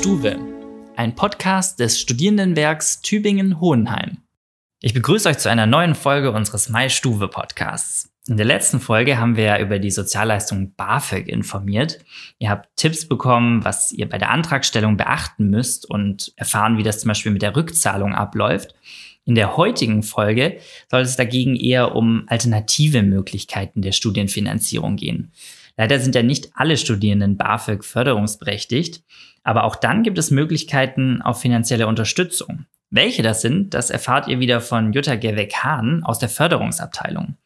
Stuwe, ein Podcast des Studierendenwerks Tübingen-Hohenheim. Ich begrüße euch zu einer neuen Folge unseres Mai Stuwe Podcasts. In der letzten Folge haben wir über die Sozialleistung BAföG informiert. Ihr habt Tipps bekommen, was ihr bei der Antragstellung beachten müsst und erfahren, wie das zum Beispiel mit der Rückzahlung abläuft. In der heutigen Folge soll es dagegen eher um alternative Möglichkeiten der Studienfinanzierung gehen. Leider sind ja nicht alle Studierenden BAföG förderungsberechtigt, aber auch dann gibt es Möglichkeiten auf finanzielle Unterstützung. Welche das sind, das erfahrt ihr wieder von Jutta Gerweg-Hahn aus der Förderungsabteilung.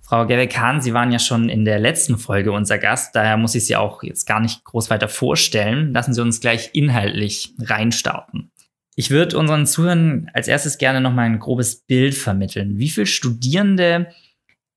Frau Gerweg-Hahn, Sie waren ja schon in der letzten Folge unser Gast, daher muss ich Sie auch jetzt gar nicht groß weiter vorstellen. Lassen Sie uns gleich inhaltlich reinstarten. Ich würde unseren Zuhörern als erstes gerne nochmal ein grobes Bild vermitteln. Wie viele Studierende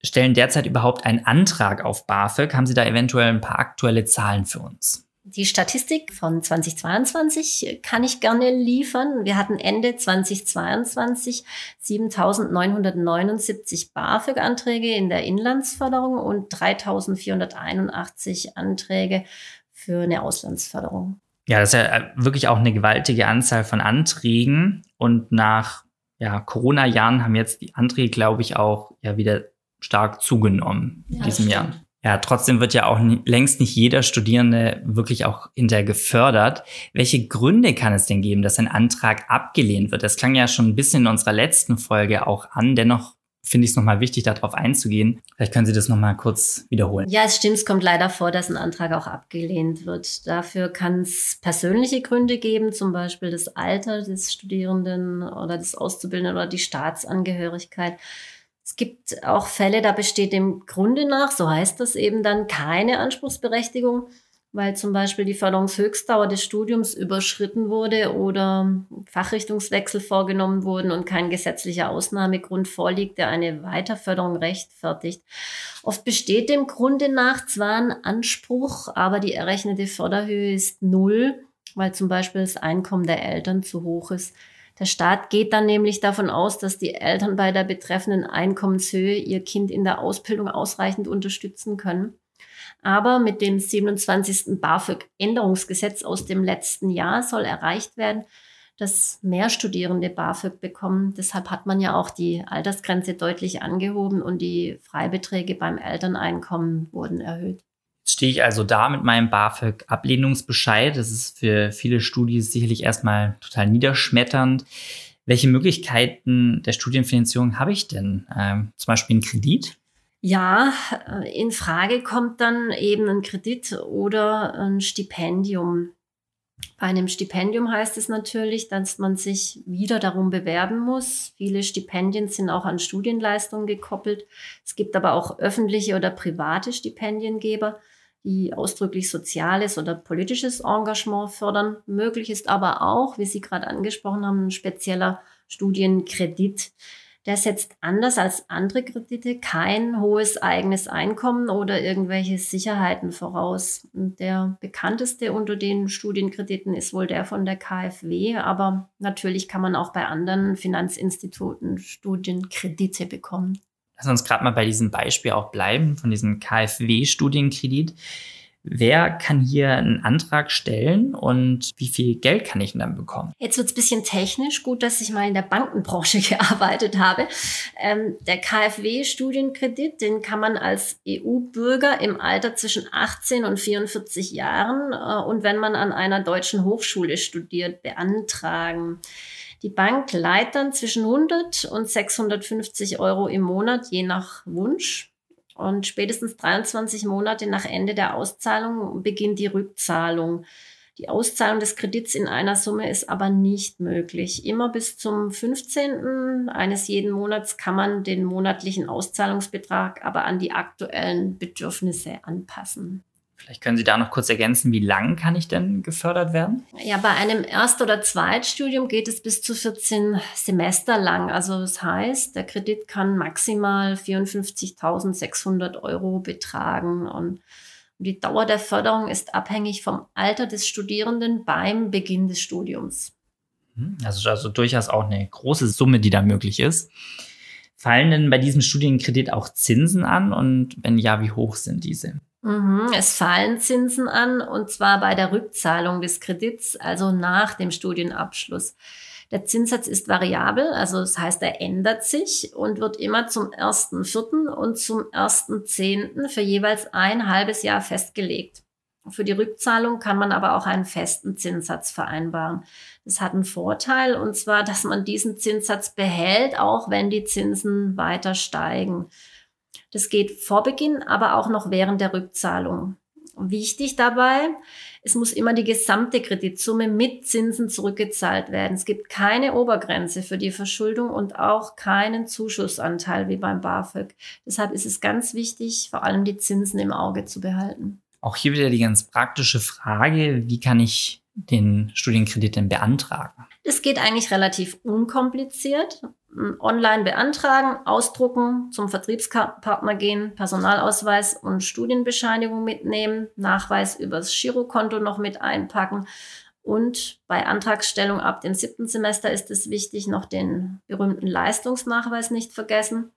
stellen derzeit überhaupt einen Antrag auf BAföG? Haben Sie da eventuell ein paar aktuelle Zahlen für uns? Die Statistik von 2022 kann ich gerne liefern. Wir hatten Ende 2022 7.979 BAföG-Anträge in der Inlandsförderung und 3.481 Anträge für eine Auslandsförderung. Ja, das ist ja äh, wirklich auch eine gewaltige Anzahl von Anträgen. Und nach ja, Corona-Jahren haben jetzt die Anträge, glaube ich, auch ja wieder stark zugenommen in ja, diesem Jahr. Ja, trotzdem wird ja auch längst nicht jeder Studierende wirklich auch hinterher gefördert. Welche Gründe kann es denn geben, dass ein Antrag abgelehnt wird? Das klang ja schon ein bisschen in unserer letzten Folge auch an. Dennoch finde ich es nochmal wichtig, darauf einzugehen. Vielleicht können Sie das nochmal kurz wiederholen. Ja, es stimmt, es kommt leider vor, dass ein Antrag auch abgelehnt wird. Dafür kann es persönliche Gründe geben, zum Beispiel das Alter des Studierenden oder des Auszubildenden oder die Staatsangehörigkeit. Es gibt auch Fälle, da besteht dem Grunde nach, so heißt das eben dann, keine Anspruchsberechtigung, weil zum Beispiel die Förderungshöchstdauer des Studiums überschritten wurde oder Fachrichtungswechsel vorgenommen wurden und kein gesetzlicher Ausnahmegrund vorliegt, der eine Weiterförderung rechtfertigt. Oft besteht dem Grunde nach zwar ein Anspruch, aber die errechnete Förderhöhe ist null, weil zum Beispiel das Einkommen der Eltern zu hoch ist. Der Staat geht dann nämlich davon aus, dass die Eltern bei der betreffenden Einkommenshöhe ihr Kind in der Ausbildung ausreichend unterstützen können. Aber mit dem 27. BAföG-Änderungsgesetz aus dem letzten Jahr soll erreicht werden, dass mehr Studierende BAföG bekommen. Deshalb hat man ja auch die Altersgrenze deutlich angehoben und die Freibeträge beim Elterneinkommen wurden erhöht. Stehe ich also da mit meinem BAföG-Ablehnungsbescheid. Das ist für viele Studis sicherlich erstmal total niederschmetternd. Welche Möglichkeiten der Studienfinanzierung habe ich denn? Ähm, zum Beispiel einen Kredit? Ja, äh, in Frage kommt dann eben ein Kredit oder ein Stipendium. Bei einem Stipendium heißt es natürlich, dass man sich wieder darum bewerben muss. Viele Stipendien sind auch an Studienleistungen gekoppelt. Es gibt aber auch öffentliche oder private Stipendiengeber die ausdrücklich soziales oder politisches Engagement fördern. Möglich ist aber auch, wie Sie gerade angesprochen haben, ein spezieller Studienkredit. Der setzt anders als andere Kredite kein hohes eigenes Einkommen oder irgendwelche Sicherheiten voraus. Der bekannteste unter den Studienkrediten ist wohl der von der KfW, aber natürlich kann man auch bei anderen Finanzinstituten Studienkredite bekommen. Lass uns gerade mal bei diesem Beispiel auch bleiben, von diesem KfW-Studienkredit. Wer kann hier einen Antrag stellen und wie viel Geld kann ich denn dann bekommen? Jetzt wird es ein bisschen technisch. Gut, dass ich mal in der Bankenbranche gearbeitet habe. Ähm, der KfW-Studienkredit, den kann man als EU-Bürger im Alter zwischen 18 und 44 Jahren äh, und wenn man an einer deutschen Hochschule studiert, beantragen. Die Bank leiht dann zwischen 100 und 650 Euro im Monat, je nach Wunsch. Und spätestens 23 Monate nach Ende der Auszahlung beginnt die Rückzahlung. Die Auszahlung des Kredits in einer Summe ist aber nicht möglich. Immer bis zum 15. eines jeden Monats kann man den monatlichen Auszahlungsbetrag aber an die aktuellen Bedürfnisse anpassen. Vielleicht können Sie da noch kurz ergänzen, wie lang kann ich denn gefördert werden? Ja, bei einem Erst- oder Zweitstudium geht es bis zu 14 Semester lang. Also das heißt, der Kredit kann maximal 54.600 Euro betragen und die Dauer der Förderung ist abhängig vom Alter des Studierenden beim Beginn des Studiums. Also, also durchaus auch eine große Summe, die da möglich ist. Fallen denn bei diesem Studienkredit auch Zinsen an und wenn ja, wie hoch sind diese? Mhm, es fallen Zinsen an und zwar bei der Rückzahlung des Kredits, also nach dem Studienabschluss. Der Zinssatz ist variabel, also das heißt, er ändert sich und wird immer zum 1.4. und zum 1.10. für jeweils ein halbes Jahr festgelegt. Für die Rückzahlung kann man aber auch einen festen Zinssatz vereinbaren. Das hat einen Vorteil und zwar, dass man diesen Zinssatz behält, auch wenn die Zinsen weiter steigen. Das geht vor Beginn, aber auch noch während der Rückzahlung. Wichtig dabei, es muss immer die gesamte Kreditsumme mit Zinsen zurückgezahlt werden. Es gibt keine Obergrenze für die Verschuldung und auch keinen Zuschussanteil wie beim BAföG. Deshalb ist es ganz wichtig, vor allem die Zinsen im Auge zu behalten. Auch hier wieder die ganz praktische Frage, wie kann ich den Studienkredit denn beantragen? Es geht eigentlich relativ unkompliziert online beantragen, ausdrucken, zum Vertriebspartner gehen, Personalausweis und Studienbescheinigung mitnehmen, Nachweis übers Girokonto noch mit einpacken. Und bei Antragstellung ab dem siebten Semester ist es wichtig, noch den berühmten Leistungsnachweis nicht vergessen.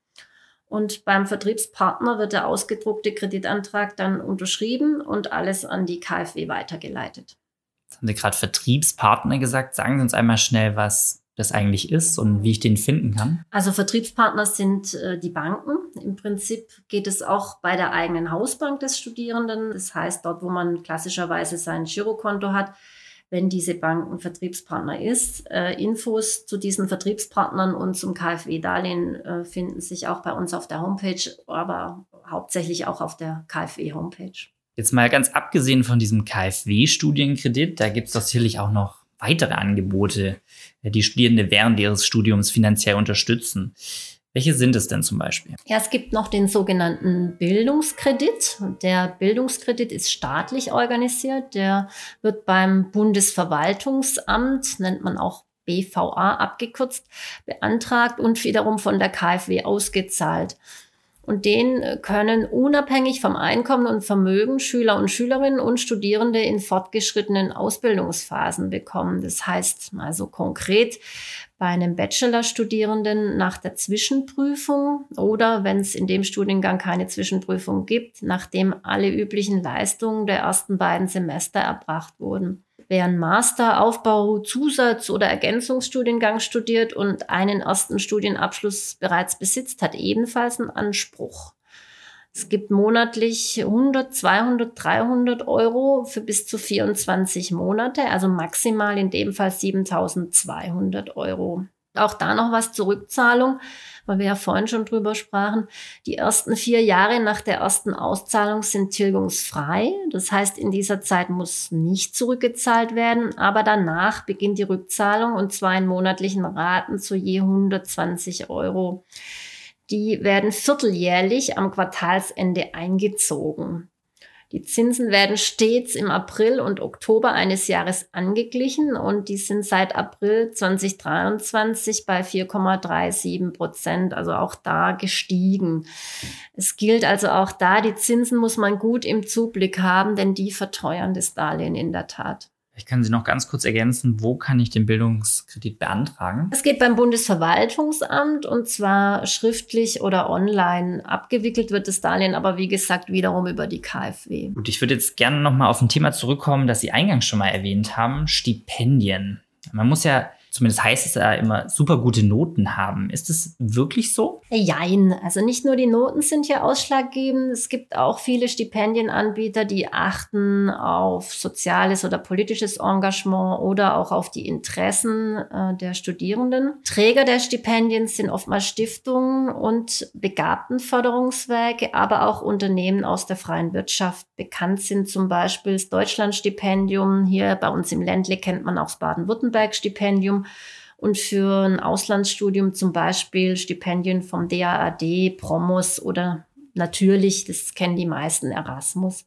Und beim Vertriebspartner wird der ausgedruckte Kreditantrag dann unterschrieben und alles an die KfW weitergeleitet. Jetzt haben Sie gerade Vertriebspartner gesagt. Sagen Sie uns einmal schnell, was das eigentlich ist und wie ich den finden kann? Also Vertriebspartner sind äh, die Banken. Im Prinzip geht es auch bei der eigenen Hausbank des Studierenden. Das heißt, dort, wo man klassischerweise sein Girokonto hat, wenn diese Bank ein Vertriebspartner ist. Äh, Infos zu diesen Vertriebspartnern und zum KfW-Darlehen äh, finden sich auch bei uns auf der Homepage, aber hauptsächlich auch auf der KfW-Homepage. Jetzt mal ganz abgesehen von diesem KfW-Studienkredit, da gibt es sicherlich auch noch weitere Angebote, äh, die Studierende während ihres Studiums finanziell unterstützen. Welche sind es denn zum Beispiel? Ja, es gibt noch den sogenannten Bildungskredit. Der Bildungskredit ist staatlich organisiert. Der wird beim Bundesverwaltungsamt, nennt man auch BVA abgekürzt, beantragt und wiederum von der KfW ausgezahlt. Und den äh, können unabhängig vom Einkommen und Vermögen Schüler und Schülerinnen und Studierende in fortgeschrittenen Ausbildungsphasen bekommen. Das heißt also konkret bei einem Bachelorstudierenden nach der Zwischenprüfung oder wenn es in dem Studiengang keine Zwischenprüfung gibt, nachdem alle üblichen Leistungen der ersten beiden Semester erbracht wurden. Wer einen Master, Aufbau, Zusatz- oder Ergänzungsstudiengang studiert und einen ersten Studienabschluss bereits besitzt, hat ebenfalls einen Anspruch. Es gibt monatlich 100, 200, 300 Euro für bis zu 24 Monate, also maximal in dem Fall 7200 Euro. Auch da noch was zur Rückzahlung weil wir ja vorhin schon drüber sprachen. Die ersten vier Jahre nach der ersten Auszahlung sind tilgungsfrei. Das heißt, in dieser Zeit muss nicht zurückgezahlt werden, aber danach beginnt die Rückzahlung und zwar in monatlichen Raten zu je 120 Euro. Die werden vierteljährlich am Quartalsende eingezogen. Die Zinsen werden stets im April und Oktober eines Jahres angeglichen und die sind seit April 2023 bei 4,37 Prozent, also auch da gestiegen. Es gilt also auch da, die Zinsen muss man gut im Zublick haben, denn die verteuern das Darlehen in der Tat. Ich kann Sie noch ganz kurz ergänzen, wo kann ich den Bildungskredit beantragen? Es geht beim Bundesverwaltungsamt und zwar schriftlich oder online. Abgewickelt wird das Darlehen aber wie gesagt wiederum über die KfW. Gut, ich würde jetzt gerne noch mal auf ein Thema zurückkommen, das Sie eingangs schon mal erwähnt haben, Stipendien. Man muss ja zumindest heißt es ja immer, super gute Noten haben. Ist es wirklich so? Jein. Also nicht nur die Noten sind hier ausschlaggebend. Es gibt auch viele Stipendienanbieter, die achten auf soziales oder politisches Engagement oder auch auf die Interessen äh, der Studierenden. Träger der Stipendien sind oftmals Stiftungen und Begabtenförderungswerke, aber auch Unternehmen aus der freien Wirtschaft. Bekannt sind zum Beispiel das Deutschlandstipendium. Hier bei uns im Ländle kennt man auch das Baden-Württemberg-Stipendium und für ein Auslandsstudium zum Beispiel Stipendien vom DAAD, Promos oder natürlich, das kennen die meisten, Erasmus.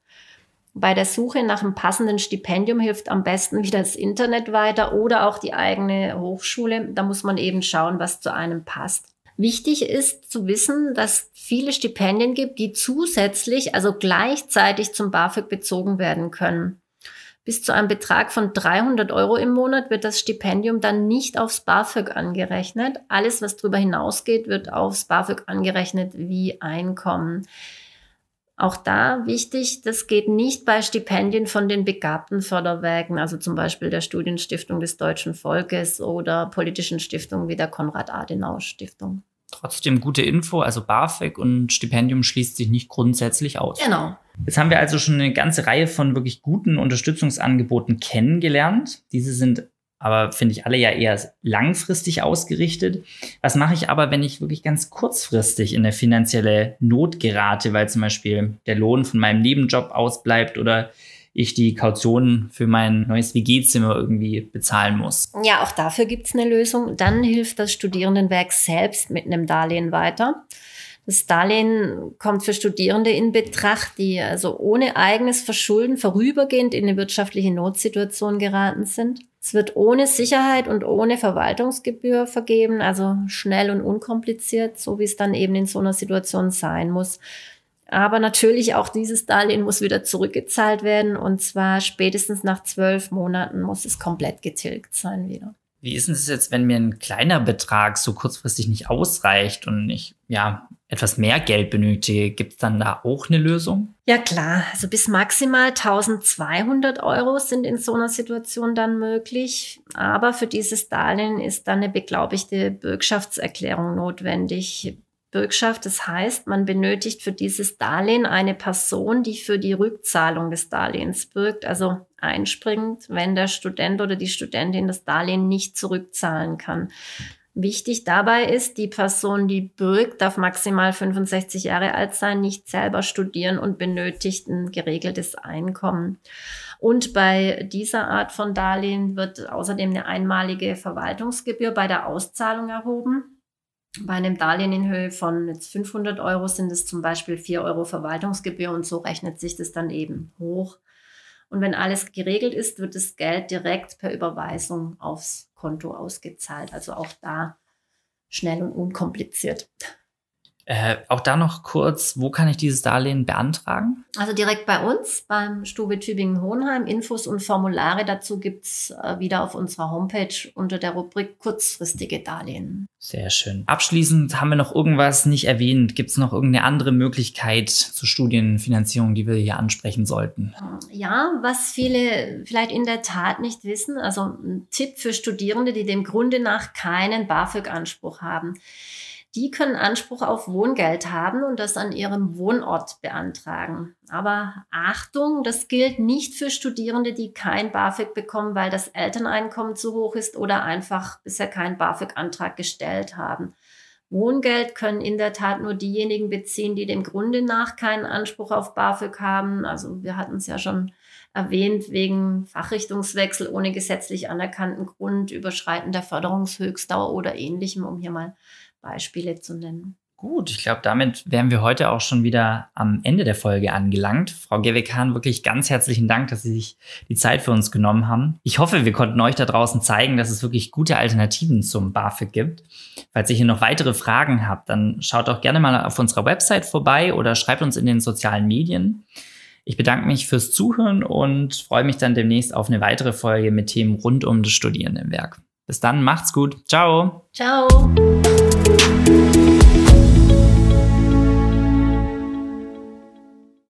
Bei der Suche nach einem passenden Stipendium hilft am besten wieder das Internet weiter oder auch die eigene Hochschule. Da muss man eben schauen, was zu einem passt. Wichtig ist zu wissen, dass viele Stipendien gibt, die zusätzlich, also gleichzeitig zum BAföG bezogen werden können. Bis zu einem Betrag von 300 Euro im Monat wird das Stipendium dann nicht aufs BAföG angerechnet. Alles, was darüber hinausgeht, wird aufs BAföG angerechnet wie Einkommen. Auch da wichtig, das geht nicht bei Stipendien von den begabten Förderwerken, also zum Beispiel der Studienstiftung des deutschen Volkes oder politischen Stiftungen wie der Konrad-Adenauer-Stiftung. Trotzdem gute Info, also BAföG und Stipendium schließt sich nicht grundsätzlich aus. Genau. Jetzt haben wir also schon eine ganze Reihe von wirklich guten Unterstützungsangeboten kennengelernt. Diese sind aber finde ich alle ja eher langfristig ausgerichtet. Was mache ich aber, wenn ich wirklich ganz kurzfristig in eine finanzielle Not gerate, weil zum Beispiel der Lohn von meinem Nebenjob ausbleibt oder ich die Kaution für mein neues WG-Zimmer irgendwie bezahlen muss. Ja, auch dafür gibt es eine Lösung. Dann hilft das Studierendenwerk selbst mit einem Darlehen weiter. Das Darlehen kommt für Studierende in Betracht, die also ohne eigenes Verschulden vorübergehend in eine wirtschaftliche Notsituation geraten sind. Es wird ohne Sicherheit und ohne Verwaltungsgebühr vergeben, also schnell und unkompliziert, so wie es dann eben in so einer Situation sein muss. Aber natürlich auch dieses Darlehen muss wieder zurückgezahlt werden und zwar spätestens nach zwölf Monaten muss es komplett getilgt sein wieder. Wie ist es jetzt, wenn mir ein kleiner Betrag so kurzfristig nicht ausreicht und ich ja etwas mehr Geld benötige? Gibt es dann da auch eine Lösung? Ja klar, also bis maximal 1200 Euro sind in so einer Situation dann möglich. Aber für dieses Darlehen ist dann eine beglaubigte Bürgschaftserklärung notwendig. Bürgschaft. Das heißt, man benötigt für dieses Darlehen eine Person, die für die Rückzahlung des Darlehens bürgt, also einspringt, wenn der Student oder die Studentin das Darlehen nicht zurückzahlen kann. Wichtig dabei ist, die Person, die bürgt, darf maximal 65 Jahre alt sein, nicht selber studieren und benötigt ein geregeltes Einkommen. Und bei dieser Art von Darlehen wird außerdem eine einmalige Verwaltungsgebühr bei der Auszahlung erhoben. Bei einem Darlehen in Höhe von jetzt 500 Euro sind es zum Beispiel 4 Euro Verwaltungsgebühr und so rechnet sich das dann eben hoch. Und wenn alles geregelt ist, wird das Geld direkt per Überweisung aufs Konto ausgezahlt. Also auch da schnell und unkompliziert. Äh, auch da noch kurz, wo kann ich dieses Darlehen beantragen? Also direkt bei uns, beim Stube Tübingen-Hohenheim. Infos und Formulare dazu gibt es äh, wieder auf unserer Homepage unter der Rubrik kurzfristige Darlehen. Sehr schön. Abschließend haben wir noch irgendwas nicht erwähnt. Gibt es noch irgendeine andere Möglichkeit zur Studienfinanzierung, die wir hier ansprechen sollten? Ja, was viele vielleicht in der Tat nicht wissen, also ein Tipp für Studierende, die dem Grunde nach keinen BAföG-Anspruch haben die können Anspruch auf Wohngeld haben und das an ihrem Wohnort beantragen. Aber Achtung, das gilt nicht für Studierende, die kein BAföG bekommen, weil das Elterneinkommen zu hoch ist oder einfach bisher keinen BAföG-Antrag gestellt haben. Wohngeld können in der Tat nur diejenigen beziehen, die dem Grunde nach keinen Anspruch auf BAföG haben. Also wir hatten es ja schon erwähnt, wegen Fachrichtungswechsel ohne gesetzlich anerkannten Grund, Überschreiten der Förderungshöchstdauer oder ähnlichem, um hier mal Beispiele zu nennen. Gut, ich glaube, damit wären wir heute auch schon wieder am Ende der Folge angelangt. Frau Gewekan, wirklich ganz herzlichen Dank, dass Sie sich die Zeit für uns genommen haben. Ich hoffe, wir konnten euch da draußen zeigen, dass es wirklich gute Alternativen zum BAföG gibt. Falls ihr hier noch weitere Fragen habt, dann schaut doch gerne mal auf unserer Website vorbei oder schreibt uns in den sozialen Medien. Ich bedanke mich fürs Zuhören und freue mich dann demnächst auf eine weitere Folge mit Themen rund um das Studierendenwerk. Bis dann, macht's gut. Ciao. Ciao.